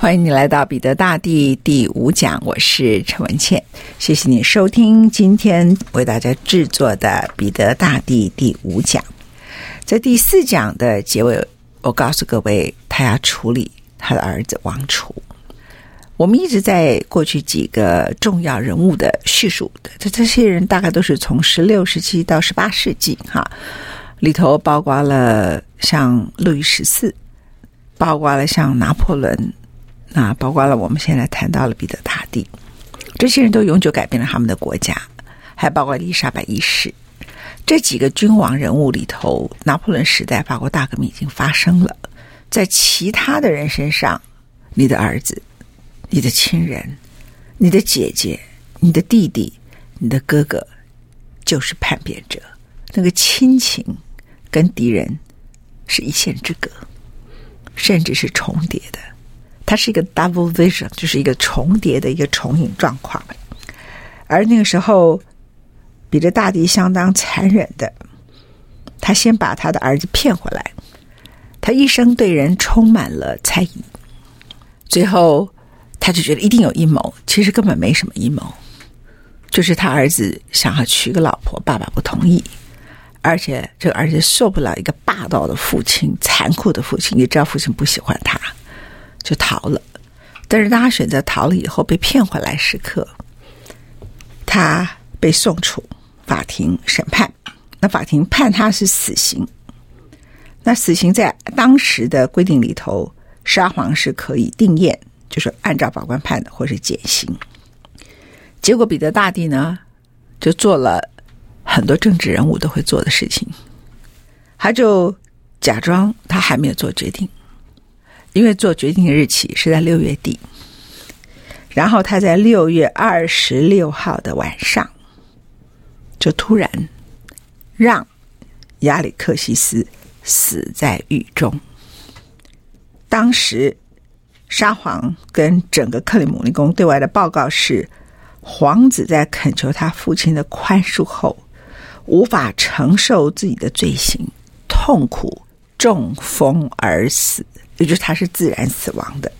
欢迎你来到彼得大帝第五讲，我是陈文茜，谢谢你收听今天为大家制作的彼得大帝第五讲。在第四讲的结尾，我告诉各位，他要处理他的儿子王储。我们一直在过去几个重要人物的叙述的，这这些人大概都是从十六世纪到十八世纪，哈，里头包括了像路易十四，包括了像拿破仑。那包括了我们现在谈到了彼得大帝，这些人都永久改变了他们的国家，还包括伊丽莎白一世。这几个君王人物里头，拿破仑时代法国大革命已经发生了，在其他的人身上，你的儿子、你的亲人、你的姐姐、你的弟弟、你的哥哥，就是叛变者，那个亲情跟敌人是一线之隔，甚至是重叠的。它是一个 double vision，就是一个重叠的一个重影状况。而那个时候，彼得大帝相当残忍的，他先把他的儿子骗回来。他一生对人充满了猜疑，最后他就觉得一定有阴谋，其实根本没什么阴谋，就是他儿子想要娶个老婆，爸爸不同意，而且这个儿子受不了一个霸道的父亲、残酷的父亲，也知道父亲不喜欢他。就逃了，但是当他选择逃了以后，被骗回来时刻，他被送出法庭审判。那法庭判他是死刑。那死刑在当时的规定里头，沙皇是可以定谳，就是按照法官判的，或是减刑。结果彼得大帝呢，就做了很多政治人物都会做的事情，他就假装他还没有做决定。因为做决定的日期是在六月底，然后他在六月二十六号的晚上，就突然让亚里克西斯死在狱中。当时沙皇跟整个克里姆林宫对外的报告是，皇子在恳求他父亲的宽恕后，无法承受自己的罪行，痛苦中风而死。也就是他是自然死亡的，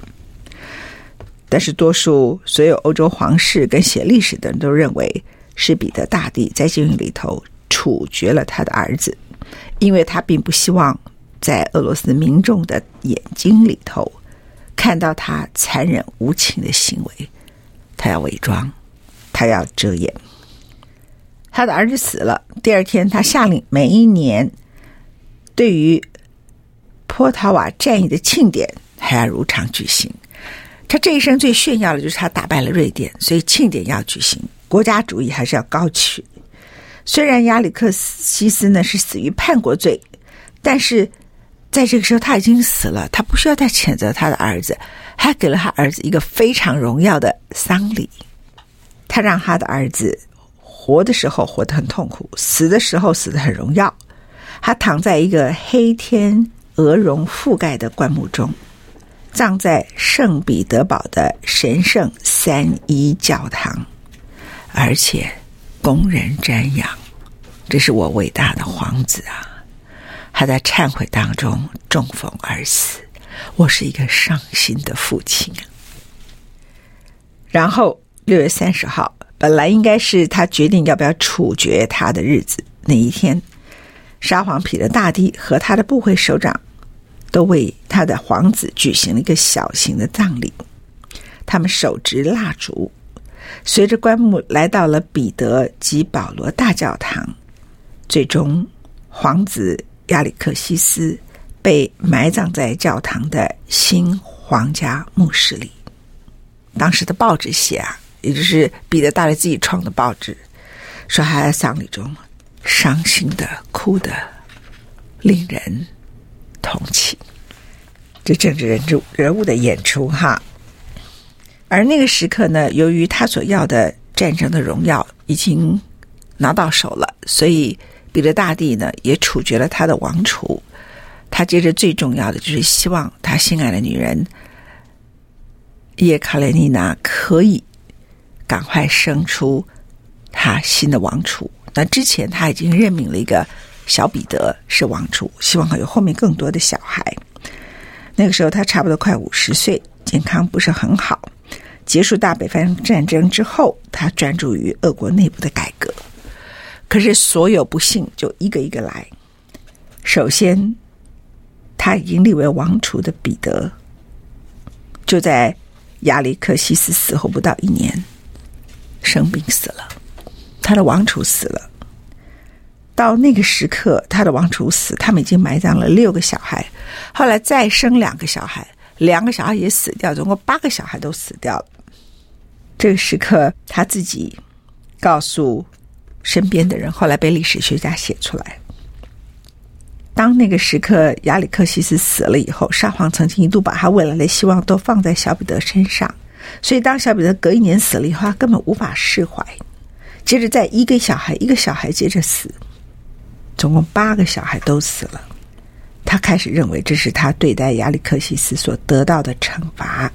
但是多数所有欧洲皇室跟写历史的人都认为是彼得大帝在监狱里头处决了他的儿子，因为他并不希望在俄罗斯民众的眼睛里头看到他残忍无情的行为，他要伪装，他要遮掩。他的儿子死了，第二天他下令每一年对于。波塔瓦战役的庆典还要如常举行。他这一生最炫耀的就是他打败了瑞典，所以庆典要举行。国家主义还是要高举。虽然亚里克西斯呢是死于叛国罪，但是在这个时候他已经死了，他不需要再谴责他的儿子，还给了他儿子一个非常荣耀的丧礼。他让他的儿子活的时候活得很痛苦，死的时候死得很荣耀。他躺在一个黑天。鹅绒覆盖的棺木中，葬在圣彼得堡的神圣三一教堂，而且供人瞻仰。这是我伟大的皇子啊！他在忏悔当中中风而死。我是一个伤心的父亲啊。然后六月三十号，本来应该是他决定要不要处决他的日子，那一天，沙皇彼得大帝和他的部会首长。都为他的皇子举行了一个小型的葬礼，他们手执蜡烛，随着棺木来到了彼得及保罗大教堂。最终，皇子亚里克西斯被埋葬在教堂的新皇家墓室里。当时的报纸写啊，也就是彼得大帝自己创的报纸，说他在丧礼中伤心的哭得令人同情。这政治人物人物的演出哈。而那个时刻呢，由于他所要的战争的荣耀已经拿到手了，所以彼得大帝呢也处决了他的王储。他接着最重要的就是希望他心爱的女人叶卡列尼娜可以赶快生出他新的王储。那之前他已经任命了一个小彼得是王储，希望有后面更多的小孩。那个时候他差不多快五十岁，健康不是很好。结束大北方战争之后，他专注于俄国内部的改革。可是所有不幸就一个一个来。首先，他已经立为王储的彼得，就在亚历克西斯死后不到一年生病死了。他的王储死了。到那个时刻，他的王储死，他们已经埋葬了六个小孩。后来再生两个小孩，两个小孩也死掉，总共八个小孩都死掉了。这个时刻，他自己告诉身边的人，后来被历史学家写出来。当那个时刻，亚里克西斯死了以后，沙皇曾经一度把他未来的希望都放在小彼得身上，所以当小彼得隔一年死了以后，他根本无法释怀。接着，再一个小孩一个小孩接着死，总共八个小孩都死了。他开始认为这是他对待亚历克西斯所得到的惩罚。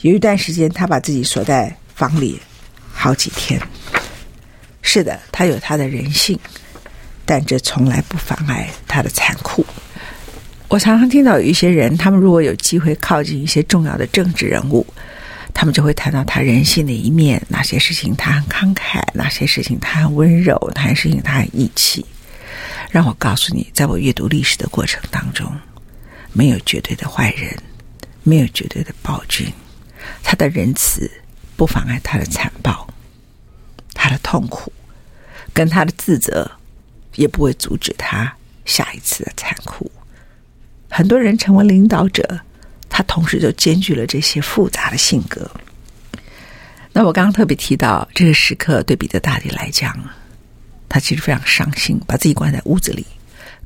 有一段时间，他把自己锁在。房里好几天，是的，他有他的人性，但这从来不妨碍他的残酷。我常常听到有一些人，他们如果有机会靠近一些重要的政治人物，他们就会谈到他人性的一面，哪些事情他很慷慨，哪些事情他很温柔，哪些事情他很义气。让我告诉你，在我阅读历史的过程当中，没有绝对的坏人，没有绝对的暴君，他的仁慈。不妨碍他的残暴，他的痛苦，跟他的自责，也不会阻止他下一次的残酷。很多人成为领导者，他同时就兼具了这些复杂的性格。那我刚刚特别提到这个时刻，对彼得大帝来讲，他其实非常伤心，把自己关在屋子里。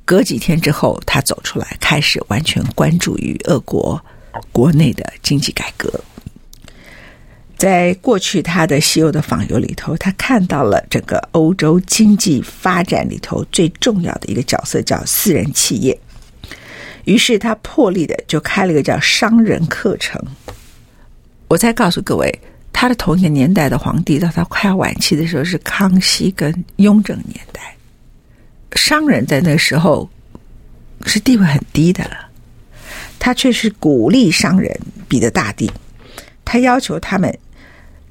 隔几天之后，他走出来，开始完全关注于俄国国内的经济改革。在过去他的西欧的访游里头，他看到了整个欧洲经济发展里头最重要的一个角色，叫私人企业。于是他破例的就开了一个叫商人课程。我再告诉各位，他的同一个年代的皇帝，到他快要晚期的时候是康熙跟雍正年代，商人在那个时候是地位很低的了，他却是鼓励商人，彼得大帝，他要求他们。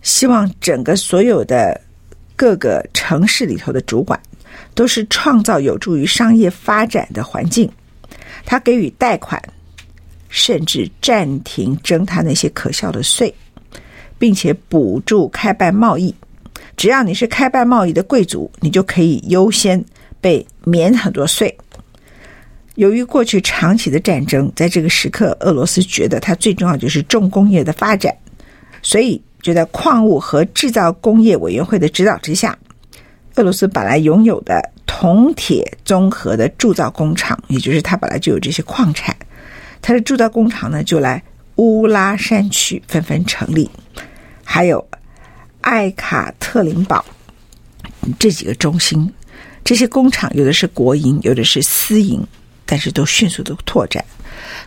希望整个所有的各个城市里头的主管都是创造有助于商业发展的环境。他给予贷款，甚至暂停征他那些可笑的税，并且补助开办贸易。只要你是开办贸易的贵族，你就可以优先被免很多税。由于过去长期的战争，在这个时刻，俄罗斯觉得它最重要就是重工业的发展，所以。就在矿物和制造工业委员会的指导之下，俄罗斯本来拥有的铜铁综合的铸造工厂，也就是它本来就有这些矿产，它的铸造工厂呢就来乌拉山区纷纷成立，还有艾卡特林堡这几个中心，这些工厂有的是国营，有的是私营，但是都迅速的拓展。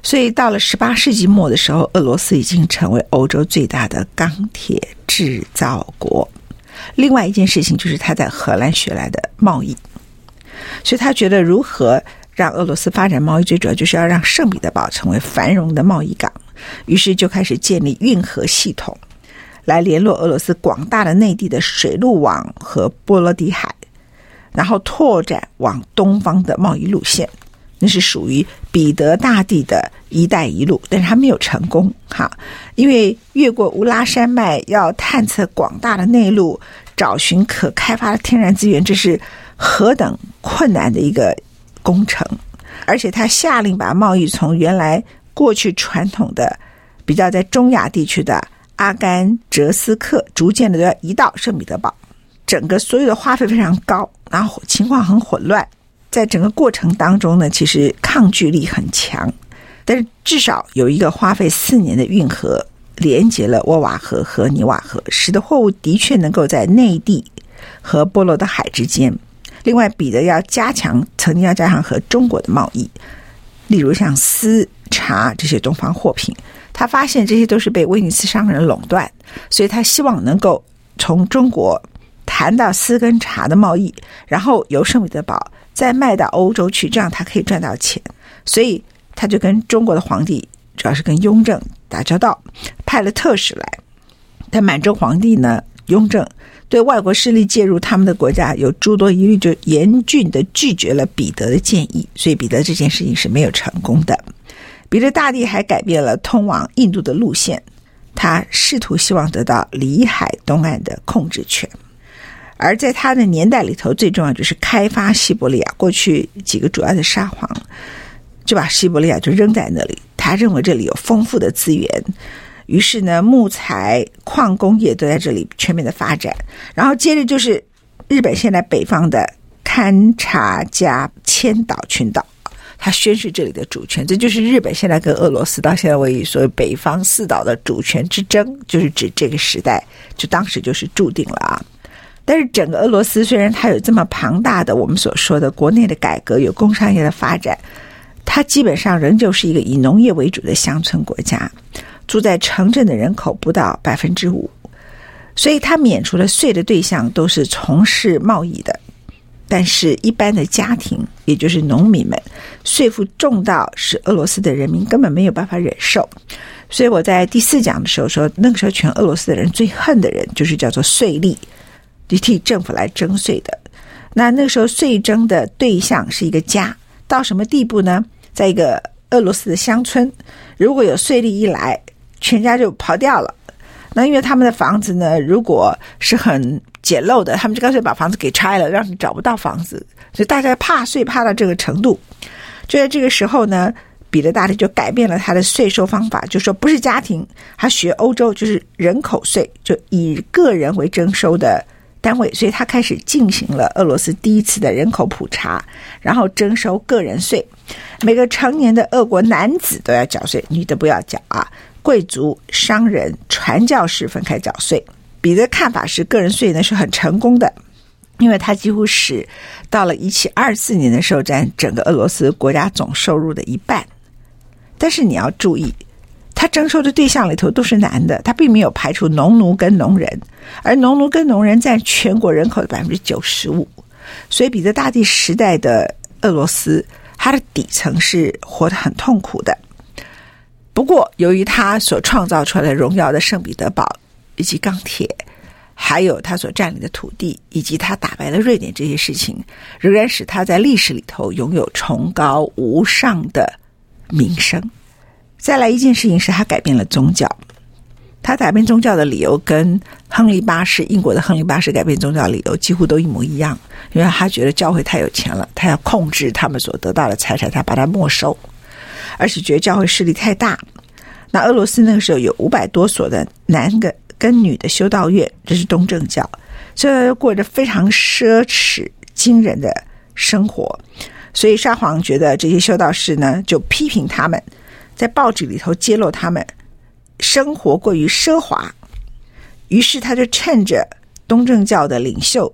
所以到了十八世纪末的时候，俄罗斯已经成为欧洲最大的钢铁制造国。另外一件事情就是他在荷兰学来的贸易，所以他觉得如何让俄罗斯发展贸易，最主要就是要让圣彼得堡成为繁荣的贸易港。于是就开始建立运河系统，来联络俄罗斯广大的内地的水路网和波罗的海，然后拓展往东方的贸易路线。那是属于彼得大帝的一带一路，但是还没有成功哈，因为越过乌拉山脉要探测广大的内陆，找寻可开发的天然资源，这是何等困难的一个工程。而且他下令把贸易从原来过去传统的比较在中亚地区的阿甘哲斯克，逐渐的移到圣彼得堡。整个所有的花费非常高，然后情况很混乱。在整个过程当中呢，其实抗拒力很强，但是至少有一个花费四年的运河连接了沃瓦河和尼瓦河，使得货物的确能够在内地和波罗的海之间。另外，彼得要加强，曾经要加强和中国的贸易，例如像丝、茶这些东方货品。他发现这些都是被威尼斯商人垄断，所以他希望能够从中国谈到丝跟茶的贸易，然后由圣彼得堡再卖到欧洲去，这样他可以赚到钱。所以他就跟中国的皇帝，主要是跟雍正打交道，派了特使来。但满洲皇帝呢，雍正。对外国势力介入他们的国家有诸多疑虑，就严峻地拒绝了彼得的建议，所以彼得这件事情是没有成功的。彼得大帝还改变了通往印度的路线，他试图希望得到里海东岸的控制权。而在他的年代里头，最重要就是开发西伯利亚。过去几个主要的沙皇就把西伯利亚就扔在那里，他认为这里有丰富的资源。于是呢，木材、矿工业都在这里全面的发展。然后接着就是日本现在北方的勘察加千岛群岛，他宣示这里的主权。这就是日本现在跟俄罗斯到现在为止所谓北方四岛的主权之争，就是指这个时代，就当时就是注定了啊。但是整个俄罗斯虽然它有这么庞大的我们所说的国内的改革，有工商业的发展，它基本上仍旧是一个以农业为主的乡村国家。住在城镇的人口不到百分之五，所以他免除了税的对象都是从事贸易的，但是一般的家庭，也就是农民们，税负重到使俄罗斯的人民根本没有办法忍受。所以我在第四讲的时候说，那个时候全俄罗斯的人最恨的人就是叫做税吏，就替政府来征税的。那那个时候税征的对象是一个家，到什么地步呢？在一个俄罗斯的乡村，如果有税吏一来，全家就跑掉了。那因为他们的房子呢，如果是很简陋的，他们就干脆把房子给拆了，让你找不到房子。所以大家怕税怕到这个程度。就在这个时候呢，彼得大帝就改变了他的税收方法，就说不是家庭，他学欧洲就是人口税，就以个人为征收的单位。所以他开始进行了俄罗斯第一次的人口普查，然后征收个人税。每个成年的俄国男子都要缴税，女的不要缴啊。贵族、商人、传教士分开缴税。彼得看法是，个人税呢是很成功的，因为他几乎是到了一七二四年的时候占整个俄罗斯国家总收入的一半。但是你要注意，他征收的对象里头都是男的，他并没有排除农奴跟农人，而农奴跟农人占全国人口的百分之九十五。所以，彼得大帝时代的俄罗斯，它的底层是活得很痛苦的。不过，由于他所创造出来的荣耀的圣彼得堡，以及钢铁，还有他所占领的土地，以及他打败了瑞典这些事情，仍然使他在历史里头拥有崇高无上的名声。再来一件事情是他改变了宗教，他改变宗教的理由跟亨利八世，英国的亨利八世改变宗教的理由几乎都一模一样，因为他觉得教会太有钱了，他要控制他们所得到的财产，他把它没收。而且觉得教会势力太大，那俄罗斯那个时候有五百多所的男的跟女的修道院，这是东正教，所以过着非常奢侈惊人的生活。所以沙皇觉得这些修道士呢，就批评他们，在报纸里头揭露他们生活过于奢华，于是他就趁着东正教的领袖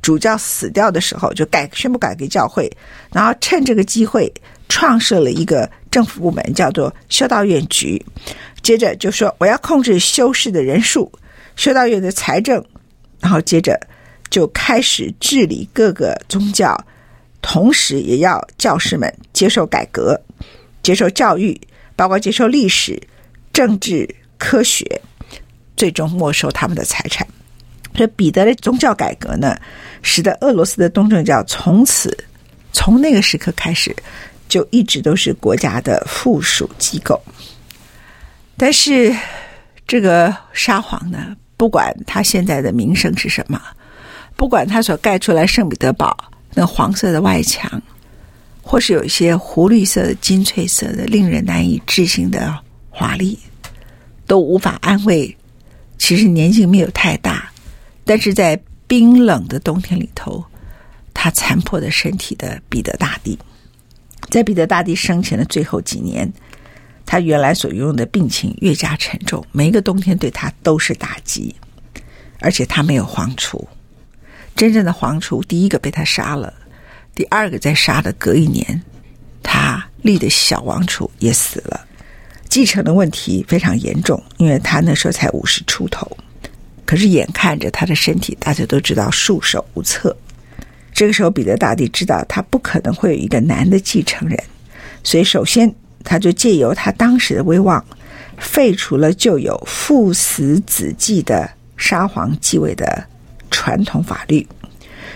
主教死掉的时候，就改宣布改革教会，然后趁这个机会。创设了一个政府部门，叫做修道院局。接着就说我要控制修士的人数、修道院的财政，然后接着就开始治理各个宗教，同时也要教士们接受改革、接受教育，包括接受历史、政治、科学，最终没收他们的财产。这彼得的宗教改革呢，使得俄罗斯的东正教从此从那个时刻开始。就一直都是国家的附属机构，但是这个沙皇呢，不管他现在的名声是什么，不管他所盖出来圣彼得堡那黄色的外墙，或是有一些湖绿色的、金翠色的、令人难以置信的华丽，都无法安慰。其实年纪没有太大，但是在冰冷的冬天里头，他残破的身体的彼得大帝。在彼得大帝生前的最后几年，他原来所拥有的病情越加沉重，每一个冬天对他都是打击。而且他没有皇储，真正的皇储第一个被他杀了，第二个在杀的隔一年，他立的小王储也死了。继承的问题非常严重，因为他那时候才五十出头，可是眼看着他的身体，大家都知道束手无策。这个时候，彼得大帝知道他不可能会有一个男的继承人，所以首先他就借由他当时的威望，废除了就有父死子继的。沙皇继位的传统法律，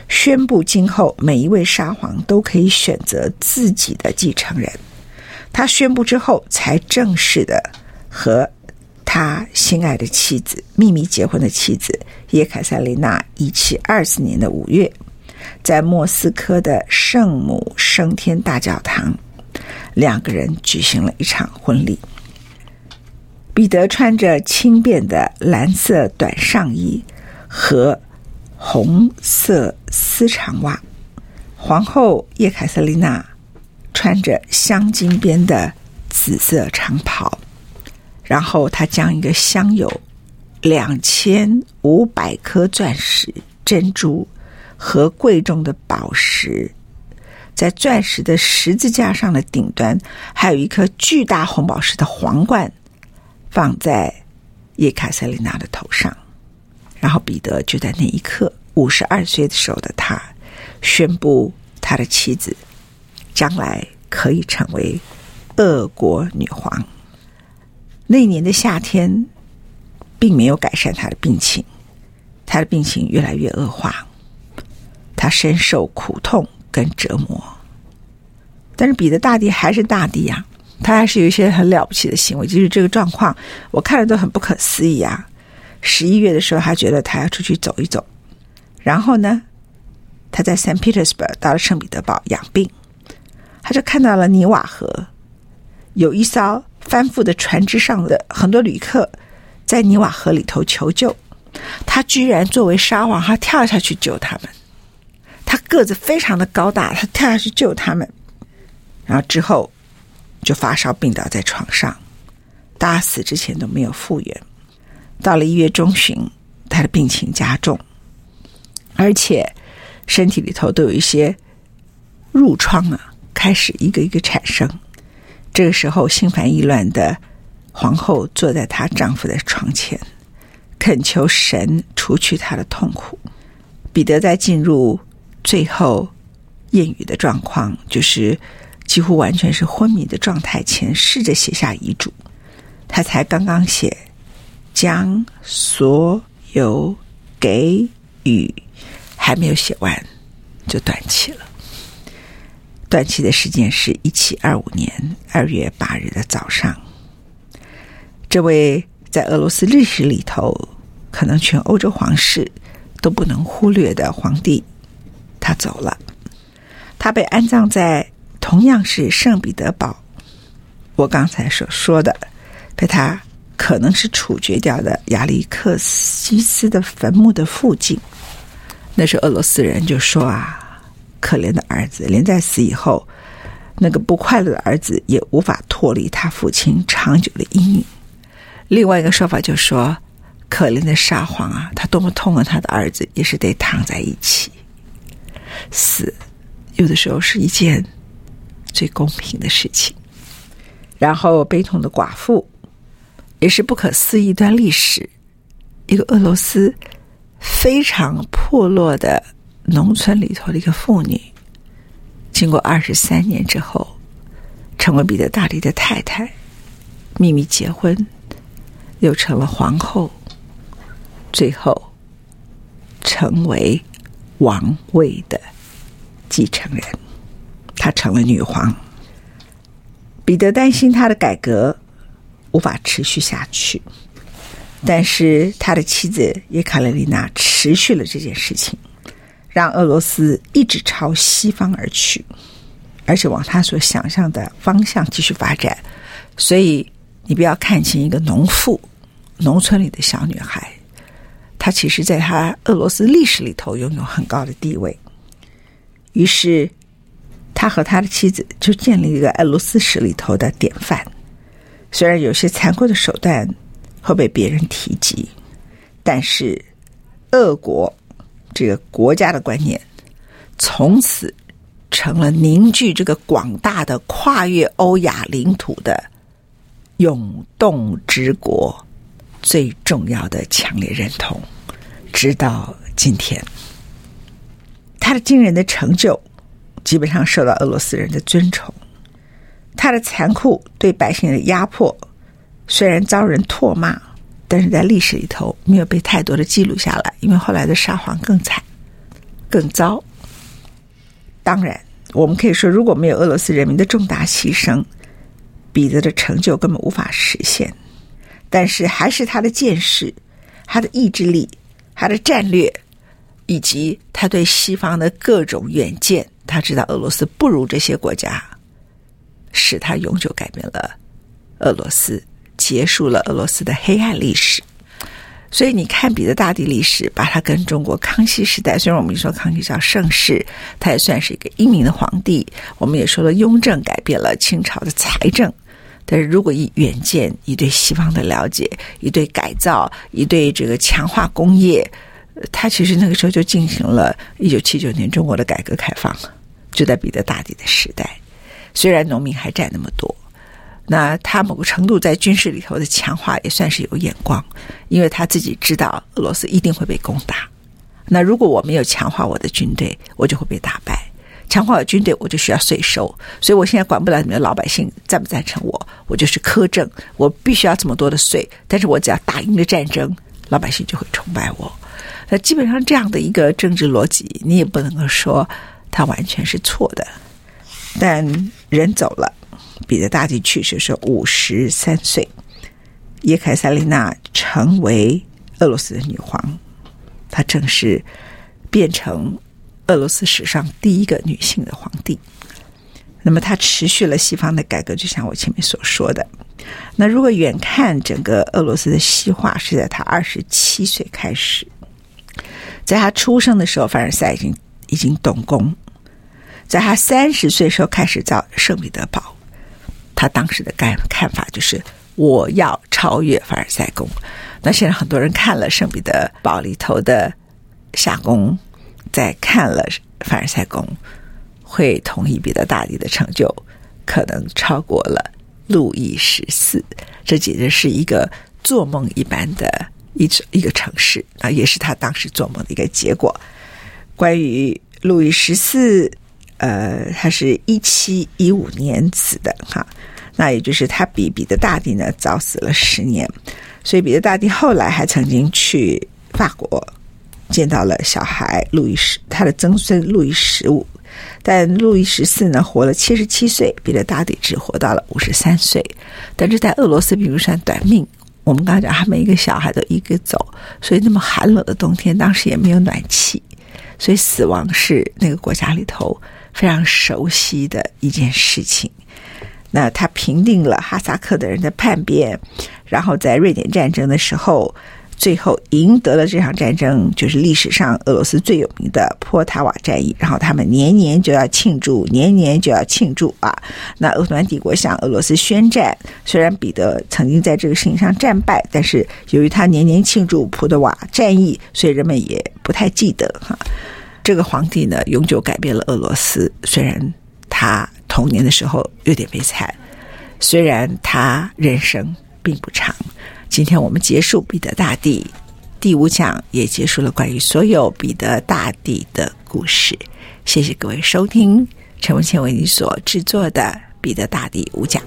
宣布今后每一位沙皇都可以选择自己的继承人。他宣布之后，才正式的和他心爱的妻子秘密结婚的妻子叶凯塞琳娜，一七二四年的五月，在莫斯科的圣母升天大教堂，两个人举行了一场婚礼。彼得穿着轻便的蓝色短上衣和红色丝长袜，皇后叶凯瑟琳娜穿着镶金边的紫色长袍，然后她将一个镶有两千五百颗钻石、珍珠和贵重的宝石，在钻石的十字架上的顶端，还有一颗巨大红宝石的皇冠。放在叶卡塞琳娜的头上，然后彼得就在那一刻，五十二岁的时候的他，宣布他的妻子将来可以成为俄国女皇。那年的夏天，并没有改善他的病情，他的病情越来越恶化，他深受苦痛跟折磨。但是彼得大帝还是大帝呀。他还是有一些很了不起的行为，就是这个状况，我看了都很不可思议啊！十一月的时候，他觉得他要出去走一走，然后呢，他在圣彼得堡到了圣彼得堡养病，他就看到了尼瓦河，有一艘翻覆的船只上的很多旅客在尼瓦河里头求救，他居然作为沙皇，他跳下去救他们，他个子非常的高大，他跳下去救他们，然后之后。就发烧病倒在床上，大死之前都没有复原。到了一月中旬，他的病情加重，而且身体里头都有一些褥疮啊，开始一个一个产生。这个时候，心烦意乱的皇后坐在她丈夫的床前，恳求神除去她的痛苦。彼得在进入最后谚语的状况，就是。几乎完全是昏迷的状态前，试着写下遗嘱。他才刚刚写，将所有给予还没有写完，就断气了。断气的时间是一七二五年二月八日的早上。这位在俄罗斯历史里头，可能全欧洲皇室都不能忽略的皇帝，他走了。他被安葬在。同样是圣彼得堡，我刚才所说的，被他可能是处决掉的亚历克西斯的坟墓的附近。那时候俄罗斯人就说啊，可怜的儿子，连在死以后，那个不快乐的儿子也无法脱离他父亲长久的阴影。另外一个说法就说，可怜的沙皇啊，他多么痛恨他的儿子，也是得躺在一起死。有的时候是一件。最公平的事情，然后悲痛的寡妇，也是不可思议一段历史。一个俄罗斯非常破落的农村里头的一个妇女，经过二十三年之后，成为彼得大帝的太太，秘密结婚，又成了皇后，最后成为王位的继承人。她成了女皇。彼得担心他的改革无法持续下去，但是他的妻子叶卡列琳娜持续了这件事情，让俄罗斯一直朝西方而去。而且往他所想象的方向继续发展。所以，你不要看轻一个农妇、农村里的小女孩，他其实在他俄罗斯历史里头拥有很高的地位。于是，他和他的妻子就建立一个俄罗斯史里头的典范。虽然有些残酷的手段会被别人提及，但是俄国这个国家的观念从此成了凝聚这个广大的跨越欧亚领土的永动之国最重要的强烈认同，直到今天。他的惊人的成就，基本上受到俄罗斯人的尊崇。他的残酷对百姓的压迫，虽然遭人唾骂，但是在历史里头没有被太多的记录下来，因为后来的沙皇更惨、更糟。当然，我们可以说，如果没有俄罗斯人民的重大牺牲，彼得的成就根本无法实现。但是，还是他的见识、他的意志力、他的战略。以及他对西方的各种远见，他知道俄罗斯不如这些国家，使他永久改变了俄罗斯，结束了俄罗斯的黑暗历史。所以你看彼得大帝历史，把他跟中国康熙时代，虽然我们说康熙叫盛世，他也算是一个英明的皇帝。我们也说了雍正改变了清朝的财政，但是如果以远见，以对西方的了解，以对改造，以对这个强化工业。他其实那个时候就进行了一九七九年中国的改革开放，就在彼得大帝的时代。虽然农民还占那么多，那他某个程度在军事里头的强化也算是有眼光，因为他自己知道俄罗斯一定会被攻打。那如果我没有强化我的军队，我就会被打败。强化我的军队，我就需要税收。所以我现在管不了你们老百姓赞不赞成我，我就是苛政，我必须要这么多的税。但是我只要打赢了战争，老百姓就会崇拜我。那基本上这样的一个政治逻辑，你也不能够说它完全是错的。但人走了，彼得大帝去世是五十三岁，叶凯塞琳娜成为俄罗斯的女皇，她正式变成俄罗斯史上第一个女性的皇帝。那么她持续了西方的改革，就像我前面所说的。那如果远看整个俄罗斯的西化，是在她二十七岁开始。在她出生的时候，凡尔赛已经已经动工。在她三十岁时候开始造圣彼得堡，她当时的看看法就是我要超越凡尔赛宫。那现在很多人看了圣彼得堡里头的夏宫，在看了凡尔赛宫，会同意彼得大帝的成就可能超过了路易十四。这简直是一个做梦一般的。一一个城市啊，也是他当时做梦的一个结果。关于路易十四，呃，他是一七一五年死的哈，那也就是他比彼得大帝呢早死了十年，所以彼得大帝后来还曾经去法国见到了小孩路易十，他的曾孙路易十五，但路易十四呢活了七十七岁，彼得大帝只活到了五十三岁，但是在俄罗斯并不算短命。我们刚才讲，他们一个小孩都一个走，所以那么寒冷的冬天，当时也没有暖气，所以死亡是那个国家里头非常熟悉的一件事情。那他平定了哈萨克的人的叛变，然后在瑞典战争的时候。最后赢得了这场战争，就是历史上俄罗斯最有名的波塔瓦战役。然后他们年年就要庆祝，年年就要庆祝啊！那奥斯曼帝国向俄罗斯宣战，虽然彼得曾经在这个事情上战败，但是由于他年年庆祝普德瓦战役，所以人们也不太记得哈。这个皇帝呢，永久改变了俄罗斯。虽然他童年的时候有点悲惨，虽然他人生并不长。今天我们结束彼得大帝第五讲，也结束了关于所有彼得大帝的故事。谢谢各位收听陈文倩为你所制作的彼得大帝五讲。